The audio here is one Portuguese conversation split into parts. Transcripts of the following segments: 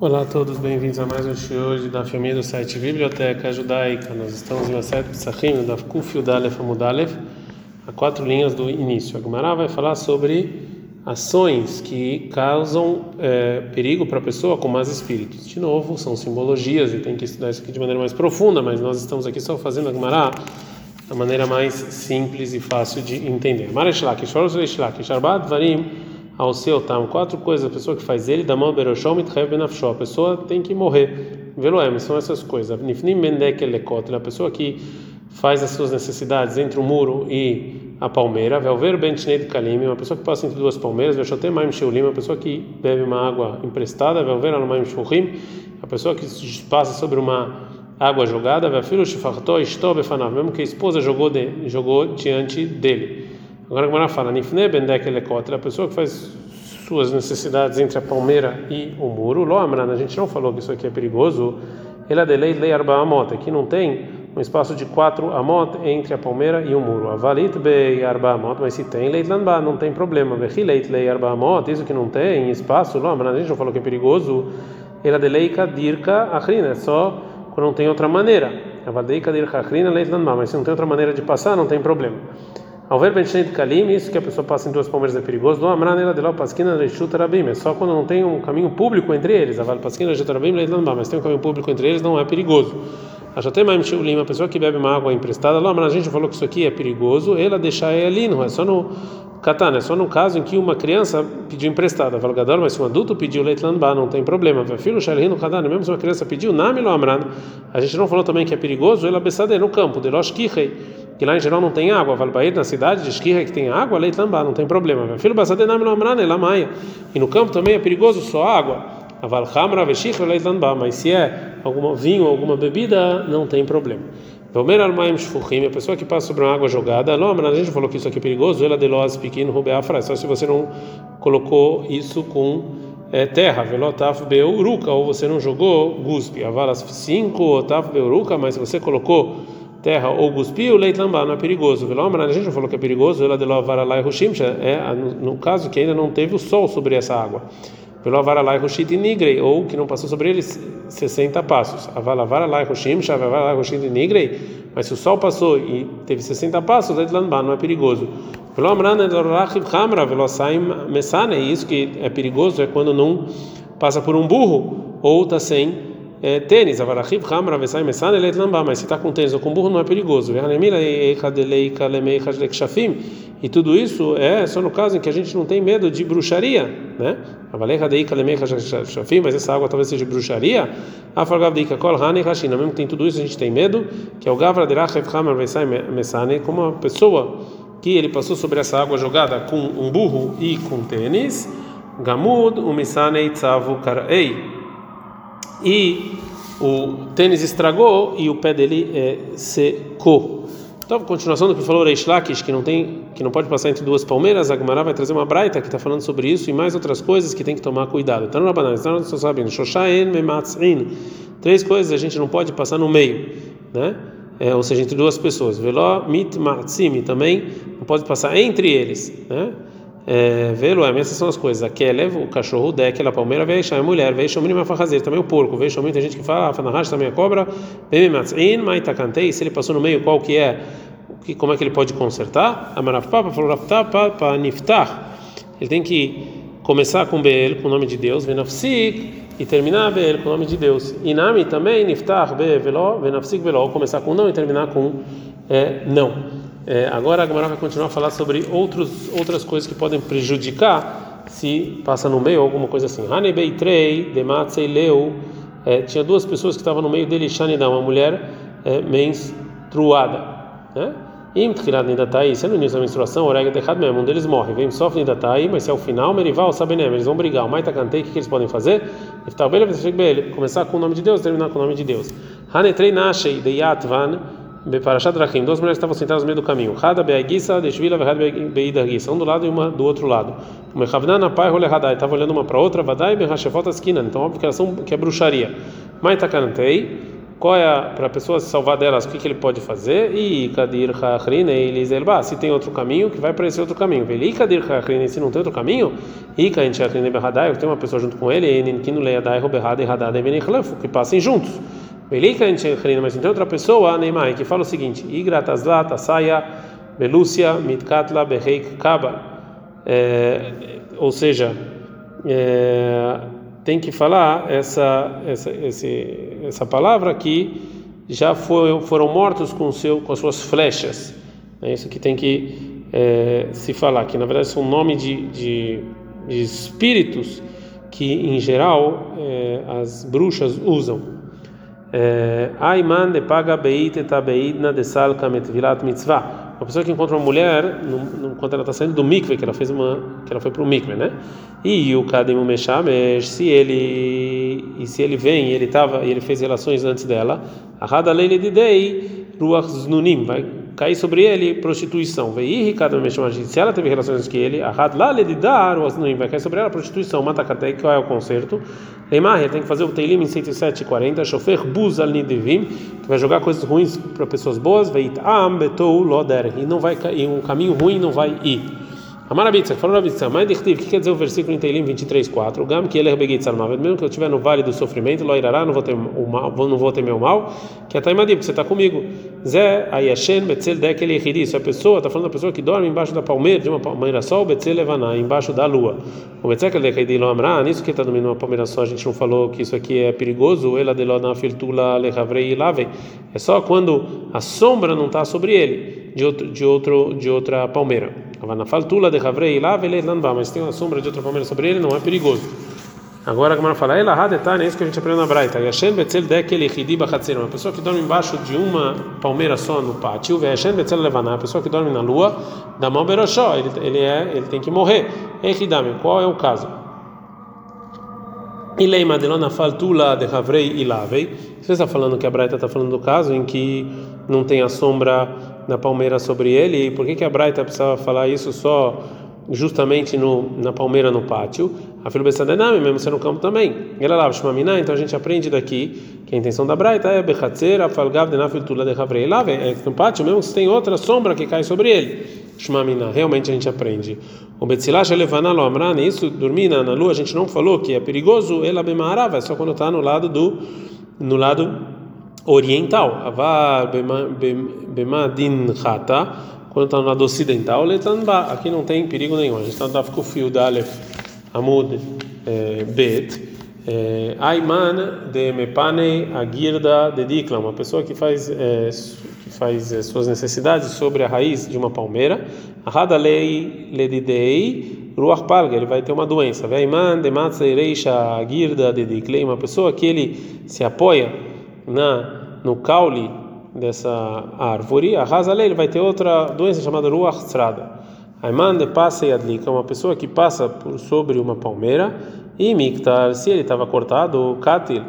Olá a todos, bem-vindos a mais um hoje da família do site Biblioteca Judaica. Nós estamos no site Psachim, da Kuf Yudalef Amudalef, a quatro linhas do início. A Gemara vai falar sobre ações que causam é, perigo para a pessoa com mais espíritos. De novo, são simbologias e tem que estudar isso aqui de maneira mais profunda, mas nós estamos aqui só fazendo a Gemara da maneira mais simples e fácil de entender. Mareshlak, Shoroshlak, Sharbat Varim ao seu tam quatro coisas a pessoa que faz ele da mão beroshom itchev benafshó a pessoa tem que morrer. Veloem são essas coisas. Nifnim bendek lekot. A pessoa que faz as suas necessidades entre o muro e a palmeira. Velver ben de kalim. Uma pessoa que passa entre duas palmeiras. Veshotem maim sheulim. Uma pessoa que bebe uma água emprestada. Velver maim shurim a pessoa que passa sobre uma água jogada. Velfilo shifarto isto befanav mesmo que a esposa jogou de, jogou diante dele Agora a Gemara fala, Nifne bendek elekotra, a pessoa que faz suas necessidades entre a palmeira e o muro, Lo a gente não falou que isso aqui é perigoso, ela delei lei arba amot, aqui não tem um espaço de quatro amot entre a palmeira e o muro. Avalit be arba amot, mas se tem leit lanba, não tem problema. Vechileit lei arba amot, isso que não tem espaço, Lo a gente não falou que é perigoso, ela delei kadirka achrina, é só quando não tem outra maneira. Avalei kadirka achrina leit lanba, mas se não tem outra maneira de passar, não tem problema. Ao ver de Kalim, isso que a pessoa passa em duas palmeiras é perigoso. Do Amran ela de lá Pasquina Reishuta Rabim, é só quando não tem um caminho público entre eles. Aval Pasquina Reishuta Rabim, mas tem um caminho público entre eles, não é perigoso. A Jotemaim Lima, a pessoa que bebe uma água emprestada, lá, a gente falou que isso aqui é perigoso, ela deixar ele não é só no Katana, é só no caso em que uma criança pediu emprestada, Valgador, mas se um adulto pediu leitlanba, não tem problema. Filho Sharhin no Katana, mesmo se uma criança pediu, Namilo Amran, a gente não falou também que é perigoso, ela besade no campo, de Losh Kihei que lá em geral não tem água, Valbair na cidade de Esquirra que tem água, Leitlambá, não tem problema. Filho Basadenam Lomrane, Lamaia. E no campo também é perigoso só água. Avalhamra, Veshich, Leitlambá, mas se é algum vinho, alguma bebida, não tem problema. Vomer Almaim Shfuchim, a pessoa que passa sobre uma água jogada, Lomra, a gente falou que isso aqui é perigoso, ela deloz pequeno, Rubeafra, só se você não colocou isso com é, terra, velotaf beuruca, ou você não jogou guspe, avalas 5, otaf beuruca, mas se você colocou terra ou cuspiu, leite lambá não é perigoso. A gente já falou que é perigoso, ela de lavaralai roshimcha, é no caso que ainda não teve o sol sobre essa água. Velovaralai roshit nigrei, ou que não passou sobre eles 60 passos. Avalavaralai roshimcha, avavaralai roshit nigrei, mas se o sol passou e teve 60 passos, leite lambá não é perigoso. Isso que é perigoso é quando não passa por um burro ou está sem é, tênis, avarachiv, hamra, vesai, mesan, elet lamba, mas se está com tênis ou com burro não é perigoso. E tudo isso é só no caso em que a gente não tem medo de bruxaria, né? Mas essa água talvez seja bruxaria. Mesmo que tem tudo isso, a gente tem medo, que é o Gavra Derachev Hamar Vesai Mesane, como uma pessoa que ele passou sobre essa água jogada com um burro e com tênis. Gamud, Umisane, Tzavu, Karei e o tênis estragou e o pé dele é, secou. Então, continuação do que falou Reish Lakish, que não tem, que não pode passar entre duas palmeiras, a Gemara vai trazer uma braita que está falando sobre isso e mais outras coisas que tem que tomar cuidado. Então, na banana, então, só sabendo, três coisas a gente não pode passar no meio, né? É, ou seja, entre duas pessoas. Veló mit matzim, também não pode passar entre eles, né? É, vê-lo, essas são as coisas. A Kelev, o cachorro, o Dek, a palmeira, veio a mulher, veio a menina fazer também o porco, veio a tem gente que fala, a Fanahash também a cobra, bem matzin, maitakantei, se ele passou no meio, qual que é, que, como é que ele pode consertar? Amarafpapa falou Raftapa para niftar. Ele tem que começar com Beel, com o nome de Deus, Venafsik, e terminar Beel, com o nome de Deus. Inami também, niftar, Be, Veló, Venafsik, Veló, começar com não e terminar com é, não. É, agora a Gemara vai continuar a falar sobre outros, outras coisas que podem prejudicar se passa no meio alguma coisa assim. Hanebei trei, dematzei leu. É, tinha duas pessoas que estavam no meio dele, Shanidá, uma mulher é, menstruada. Né? Tchilat nidatai, sendo no início da menstruação, orega errado mesmo, um deles morre. Vem sofre nidatai, mas se é o final, merival, sabenem, eles vão brigar. O maita cantei, o que, eles podem fazer? Começar com o nome de Deus, terminar com o nome de Deus. Hanetrei nashei de yatvan. Beparashat Drachim, duas mulheres estavam sentadas no meio do caminho. Hada beagisa, deshvila, vehad beidargisa, um do lado e uma do outro lado. Mechavnana pai role hadai, estava olhando uma para outra, vadai behashefot askinan, então óbvio que elas são que é bruxaria. Maitakantei, qual é para a pessoa se salvar delas, o que, que ele pode fazer? E kadir hachrine elizelba, se tem outro caminho, que vai para esse outro caminho. E kadir hachrine, se não tem outro caminho, e kain hachrine berradai, tem uma pessoa junto com ele, e ninkinu leiadai roberrada e radada que passem juntos. Mas tem outra pessoa, Neymar, que fala o seguinte: igratazlat saia belúcia mitkatla kaba. É, ou seja, é, tem que falar essa essa esse, essa palavra que já foi, foram mortos com seu com as suas flechas. É isso que tem que é, se falar que na verdade são nome de, de, de espíritos que em geral é, as bruxas usam. É, Aiman de paga beit etabeidna de salka metvilat mitzvah uma pessoa que encontra uma mulher no, no, quando ela está saindo do mikve, que ela fez uma, que ela foi para o mikve, né? E o kademu meshamesh, se ele e se ele vem, ele tava, ele fez relações antes dela, a rada leile de dei ruach znunim, vai cair sobre ele prostituição. Veio cada meshamesh, se ela teve relações com ele, a rada lá de dar ruach znunim, vai cair sobre ela prostituição. Mata katei, qual é o conserto? Leimar, tem que fazer o teilim em 107 e 40, chofer buz al nidivim, que vai jogar coisas ruins para pessoas boas, veit am betou loder, e não vai cair, um caminho ruim não vai ir. Amarabitza, falou na Bitsa, mas o que quer dizer o versículo em Teilim 23:4? Gam que ele é begeit salmavet, mesmo que eu estiver no vale do sofrimento, loirará, não vou ter o mal, não vou ter meu mal, que é taimadim, porque você está comigo. Zé ayashen betzel dekel yechidi, isso é a pessoa, está falando da pessoa que dorme embaixo da palmeira, de uma palmeira só, o betzel levaná, embaixo da lua. O betzel dekel lo amra, nisso que está dormindo uma palmeira só, a gente não falou que isso aqui é perigoso, ela de lo na filtula lechavrei lave. É só quando a sombra não está sobre ele, de outro de outro de outra palmeira. Na faltula de Havrei lá, mas tem uma sombra de outra palmeira sobre ele, não é perigoso. Agora a Gamara fala, ela é isso que a gente aprende na Braita. Yichidi uma pessoa que dorme embaixo de uma palmeira só no pátio, a pessoa que dorme na lua, da mão beroshó, ele ele é, ele tem que morrer. Echidame, qual é o caso? Ileima delona faltula de Havrei ilavei. Você está falando que a Braita está falando do caso em que não tem a sombra na palmeira sobre ele. E por que, que a Braita precisava falar isso só justamente no, na palmeira no pátio? A filha Bessadenami, mesmo ser no campo também. Ela então a gente aprende daqui que a intenção da Braita é Bechatzer, Afalgav, Denafiltula de Havrei ilavei. É no pátio mesmo se tem outra sombra que cai sobre ele. Shmamina, realmente a gente aprende. O Betzilash Levaná lo Amran, isso dormir na, na lua, a gente não falou que é perigoso, ela bemarava, é só quando está no lado do no lado oriental. Avar bemadin chata, quando está no lado ocidental, letanba, aqui não tem perigo nenhum. A gente está no fio da Alef Amud eh, Bet. Eh, Aiman de Mepane Agirda de Dikla, uma pessoa que faz é, que faz é, suas necessidades sobre a raiz de uma palmeira. Hadalei Ledidei Ruach Palga, ele vai ter uma doença. Aiman de Matzeireisha Agirda de uma pessoa que ele se apoia na no caule dessa árvore. A Hazalei, ele vai ter outra doença chamada Ruach Tzrada. Aiman de Passei Adlika, uma pessoa que passa por sobre uma palmeira. E Miktar, se ele estava cortado, Katil,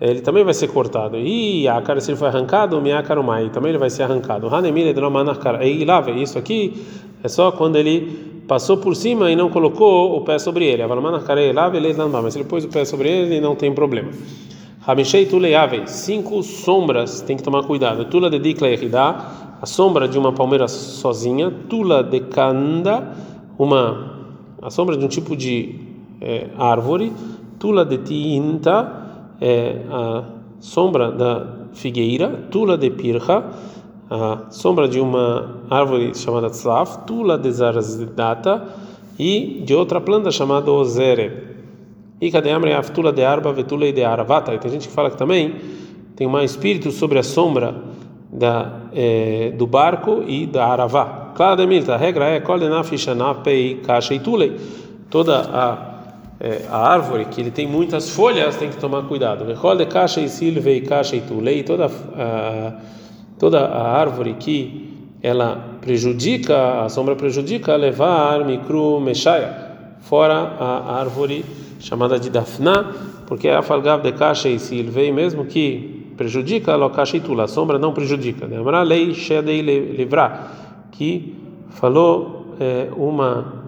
ele também vai ser cortado. E Akar, se ele foi arrancado, Miakarumai, também ele vai ser arrancado. Hanemile de Romanakar, e lava, isso aqui é só quando ele passou por cima e não colocou o pé sobre ele. Mas se ele pôs o pé sobre ele, não tem problema. Hamishei Tuleiave, cinco sombras, tem que tomar cuidado. Tula de Dikla a sombra de uma palmeira sozinha. Tula de Kanda, uma, a sombra de um tipo de é, árvore, tula de tinta, é a sombra da figueira, tula de pircha, a sombra de uma árvore chamada tzlaf, tula de zarzidata e de outra planta chamada ozere. E cadê a tula de arba, vetula de aravata? E tem gente que fala que também tem um espírito sobre a sombra da, é, do barco e da aravá. Claro, Demilta, a regra é pei kasha e tulei. Toda a é, a árvore que ele tem muitas folhas tem que tomar cuidado. Recorde caixa e silve e caixa e tulei toda a, toda a árvore que ela prejudica a sombra prejudica levar micro mexaia fora a árvore chamada de dafna porque a falgav de caixa e silve mesmo que prejudica tula a sombra não prejudica. Lembra lei shedei livrar que falou é, uma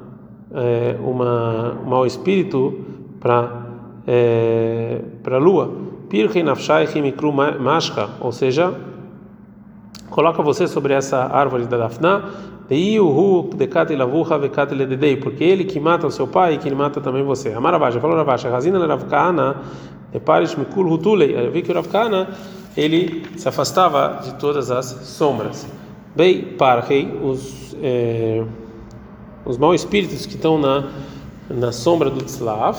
é, uma, um mau espírito para é, para a lua. Pirchei nafshai mikru mashka, ou seja, coloca você sobre essa árvore da Dafna, porque ele que mata o seu pai e que ele mata também você. Amarabasha, falou Rabasha, Razina Ravkana, Eparish Mikul Hutulei. Eu vi que o Ravkana ele se afastava de todas as sombras. Bem, Parhei, os, é, os maus espíritos que estão na, na sombra do Tzlav,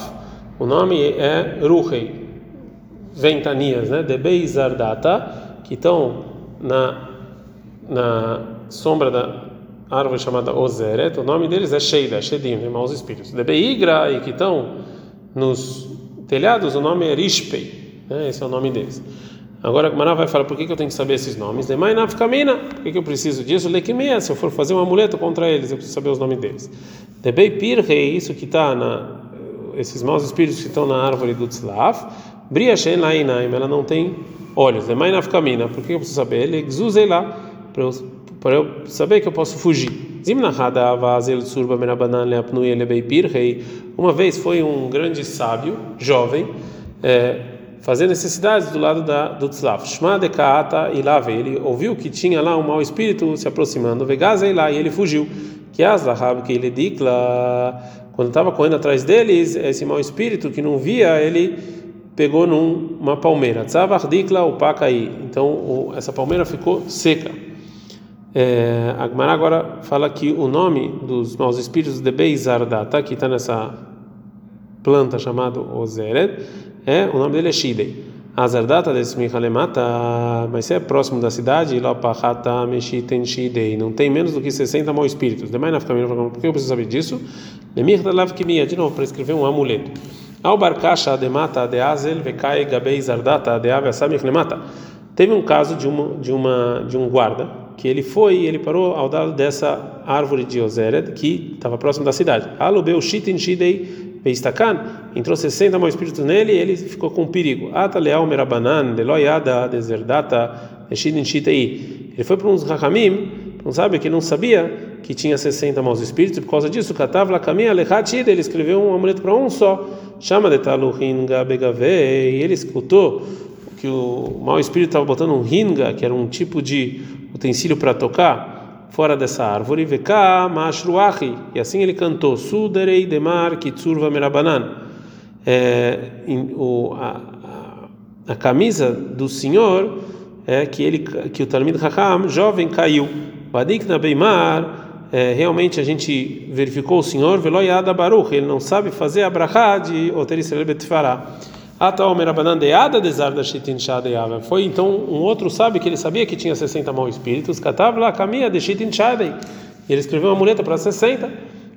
o nome é Ruhei, ventanias, né? Debei Zardata, que estão na, na sombra da árvore chamada Ozeret, o nome deles é Sheida, Shedim, né, maus espíritos. De Beigra, e que estão nos telhados, o nome é Rishpei, né, esse é o nome deles. Agora a Mará vai falar por que, que eu tenho que saber esses nomes. De Mai Nafkamina, por que, que eu preciso disso? Lekimia, se eu for fazer um amuleto contra eles, eu preciso saber os nomes deles. De Beipirrei, isso que está na. Esses maus espíritos que estão na árvore do Tzlav, Bria Shen Lainaim, ela não tem olhos. De Mai Nafkamina, por que, eu preciso saber? Ele exusei lá, para eu saber que eu posso fugir. Uma vez foi um grande sábio, jovem, é, fazer necessidades do lado da, do Tzlav. e lá ele ouviu que tinha lá um mau espírito se aproximando. Vegazei lá e ele fugiu. Que azlahab que ele dikla. Quando estava correndo atrás deles, esse mau espírito que não via, ele pegou numa palmeira. Tzavach dikla o pacaí. Então essa palmeira ficou seca. É, a Gemara agora fala que o nome dos maus espíritos de Beizardata, que está nessa planta chamada Ozeret, é, o nome dele é Shidei. Azardata desse Mihalemata, mas se é próximo da cidade, Lopahata Meshiten Shidei, não tem menos do que 60 maus espíritos. Demais na família, por que eu preciso saber disso? de novo, para escrever um amuleto. Ao Barkasha de Mata de Azel, Vekai Gabei Zardata de Ave Samich Lemata. Teve um caso de uma de uma de um guarda que ele foi e ele parou ao lado dessa árvore de Ozered, que estava próximo da cidade. Alubeu shitin shidei beistakan, entrou 60 maus espíritos nele e ele ficou com perigo. Ata leal merabanan, deloyada deserdata, shitin shitei. Ele foi para uns rahamim, não sabe que não sabia que tinha 60 maus espíritos, por causa disso, Katav Lakamia Lechatid, ele escreveu um amuleto para um só, chama de Taluhin Gabegave, e ele escutou que o mau espírito estava botando um ringa, que era um tipo de utensílio para tocar, fora dessa árvore, veka mashruachi, e assim ele cantou, suderei demar kitsurva merabanan, é, o, a, a, a, camisa do Senhor é que ele que o Talmud Hakam jovem caiu, vadik na beimar, é, realmente a gente verificou o Senhor, veloyada baruch, ele não sabe fazer a de oterisel betfará. Foi então um outro sábio que ele sabia que tinha 60 maus espíritos. Shadei. Ele escreveu uma muleta para 60.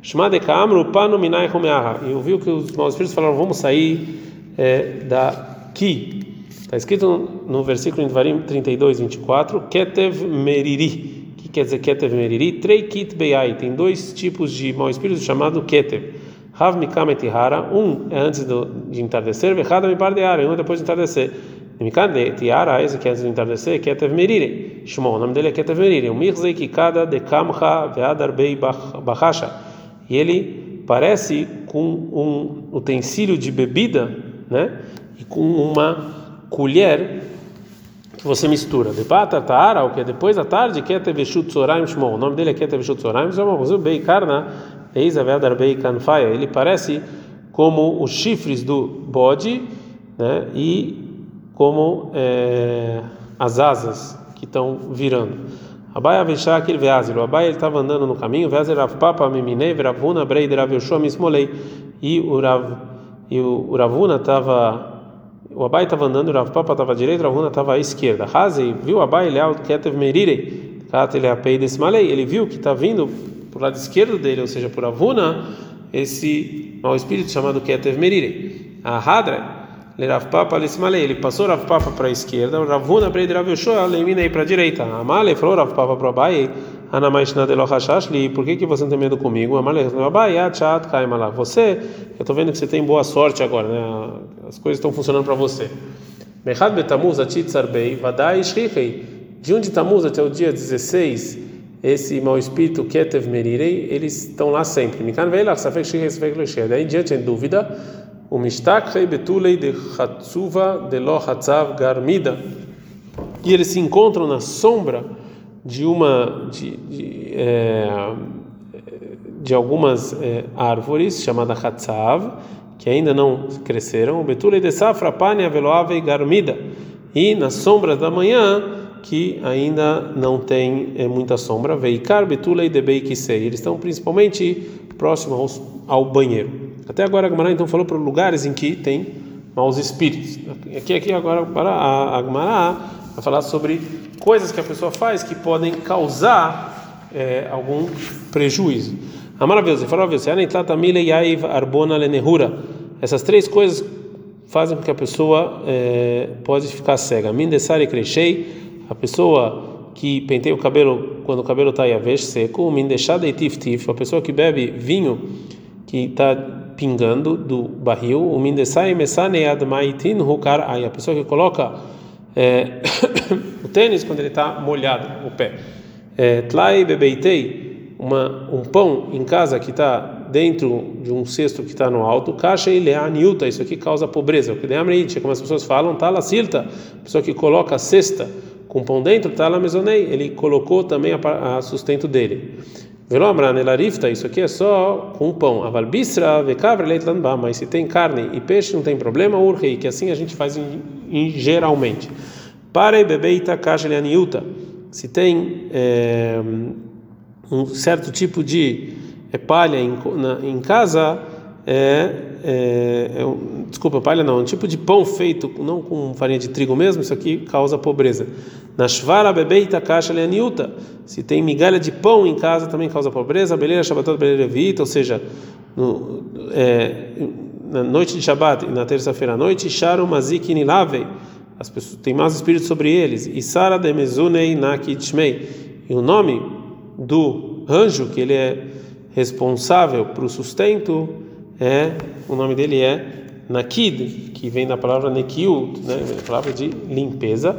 Shmade Kamru Panu Minai Homeaha. E ouviu que os maus espíritos falaram: vamos sair é, daqui. Está escrito no versículo em Dvarim 32, 24: Ketev Meriri. Que quer dizer Ketev Meriri? Trei Kit Beyai. Tem dois tipos de mau espírito chamado Ketev. Rav Mikam Etihara, um é antes do, de entardecer, Vechada Mipar de Ara, um é depois de entardecer. Mikam de Tiara, esse que é antes de entardecer, Ketev Merire. Shimon, o nome dele é Ketev Merire. O Mirzei Kikada de Kamcha Veadar Bei Bahasha. E ele parece com um utensílio de bebida, né? E com uma colher que você mistura. De Pata Taara, o que é depois da tarde, Ketev Shut Tzoraim Shimon. O nome dele é Ketev Shut Tzoraim, Shimon, Bei Karna ele parece como os chifres do bode, né? E como é, as asas que estão virando. Abai avishá aquele veazilo. Abai ele estava andando no caminho. Veazil Rav Papa Miminei, Ravuna Brei Rav Mismolei. E o Rav e o Ravuna estava o Abai estava andando, o Rav Papa estava à direita, o Ravuna estava à esquerda. Razi viu o Abai, ele é o Ketev Merirei, Katel Apei Desmalei. Ele viu que está vindo por lado esquerdo dele, ou seja, por Avuna, esse mau espírito chamado Ketev Merire. A Hadra, ele Rav Papa Lismalei, ele passou Rav Papa para a esquerda, o Ravuna para Rav Yoshua, Leminei para a direita. Amale falou Rav Papa para Abai, Anamaishna de Lohashashli, por que que você não tem medo comigo? Você, eu estou vendo que você tem boa sorte agora, né? As coisas estão funcionando para você. De onde Tamuz até o dia 16, esse mau espírito Ketev Merirei, eles estão lá sempre. Daí em diante, em dúvida, o mistakhrei betulei de chatzuva de lo hatzav garmida. E eles se encontram na sombra de uma de, de, é, de algumas é, árvores chamada hatzav que ainda não cresceram. O betulei de safra pania veloave garmida. E na sombra da manhã que ainda não tem é, muita sombra. Veikar betulei de beikisei. Eles estão principalmente próximos ao banheiro. Até agora a Gemara então falou para lugares em que tem maus espíritos. Aqui, aqui agora para a, Gemara vai falar sobre coisas que a pessoa faz que podem causar é, algum prejuízo. A maravilhosa, falou arbona lenehura. Essas três coisas fazem com que a pessoa é, pode ficar cega. Crescei a pessoa que penteia o cabelo quando o cabelo está yavesh seco, tif a pessoa que bebe vinho que está pingando do barril, a pessoa que coloca é, o tênis quando ele está molhado, o pé. É, tlai bebeitei, um pão em casa que está dentro de um cesto que está no alto, caixa e leaniuta, isso aqui causa pobreza. O que como as pessoas falam, tá la silta, pessoa que coloca a cesta com pão dentro, tá lá mesonei, ele colocou também a, a sustento dele. Velo amran elarifta, isso aqui é só com pão. Aval bisra vekavre leitlanba, mas se tem carne e peixe não tem problema, urrei, que assim a gente faz em, em geralmente. Para e bebeita kashelianiuta, se tem é, um certo tipo de é, palha em, na, em casa, é, é, é um, desculpa, palha não, um tipo de pão feito não com farinha de trigo mesmo, isso aqui causa pobreza. Na shvara bebeita kasha leaniuta. Se tem migalha de pão em casa também causa pobreza. Beleira shabatot beleira vita, ou seja, no, é, na noite de Shabat e na terça-feira à noite, sharu mazik nilavei. As pessoas têm mais espírito sobre eles. E sara de nakitshmei. E o nome do anjo que ele é responsável para o sustento é o nome dele é Nakid, que vem da palavra Nekiut, né, a palavra de limpeza.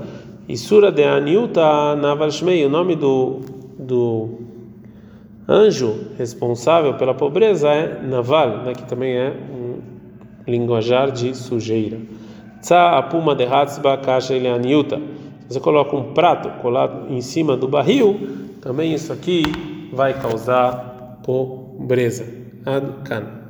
E Sura de Aniuta Navalshmei, o nome do, do anjo responsável pela pobreza é Naval, né, que também é um linguajar de sujeira. Tsa apuma de hatzba kasha aniuta. Você coloca um prato colado em cima do barril, também isso aqui vai causar pobreza. Adkan.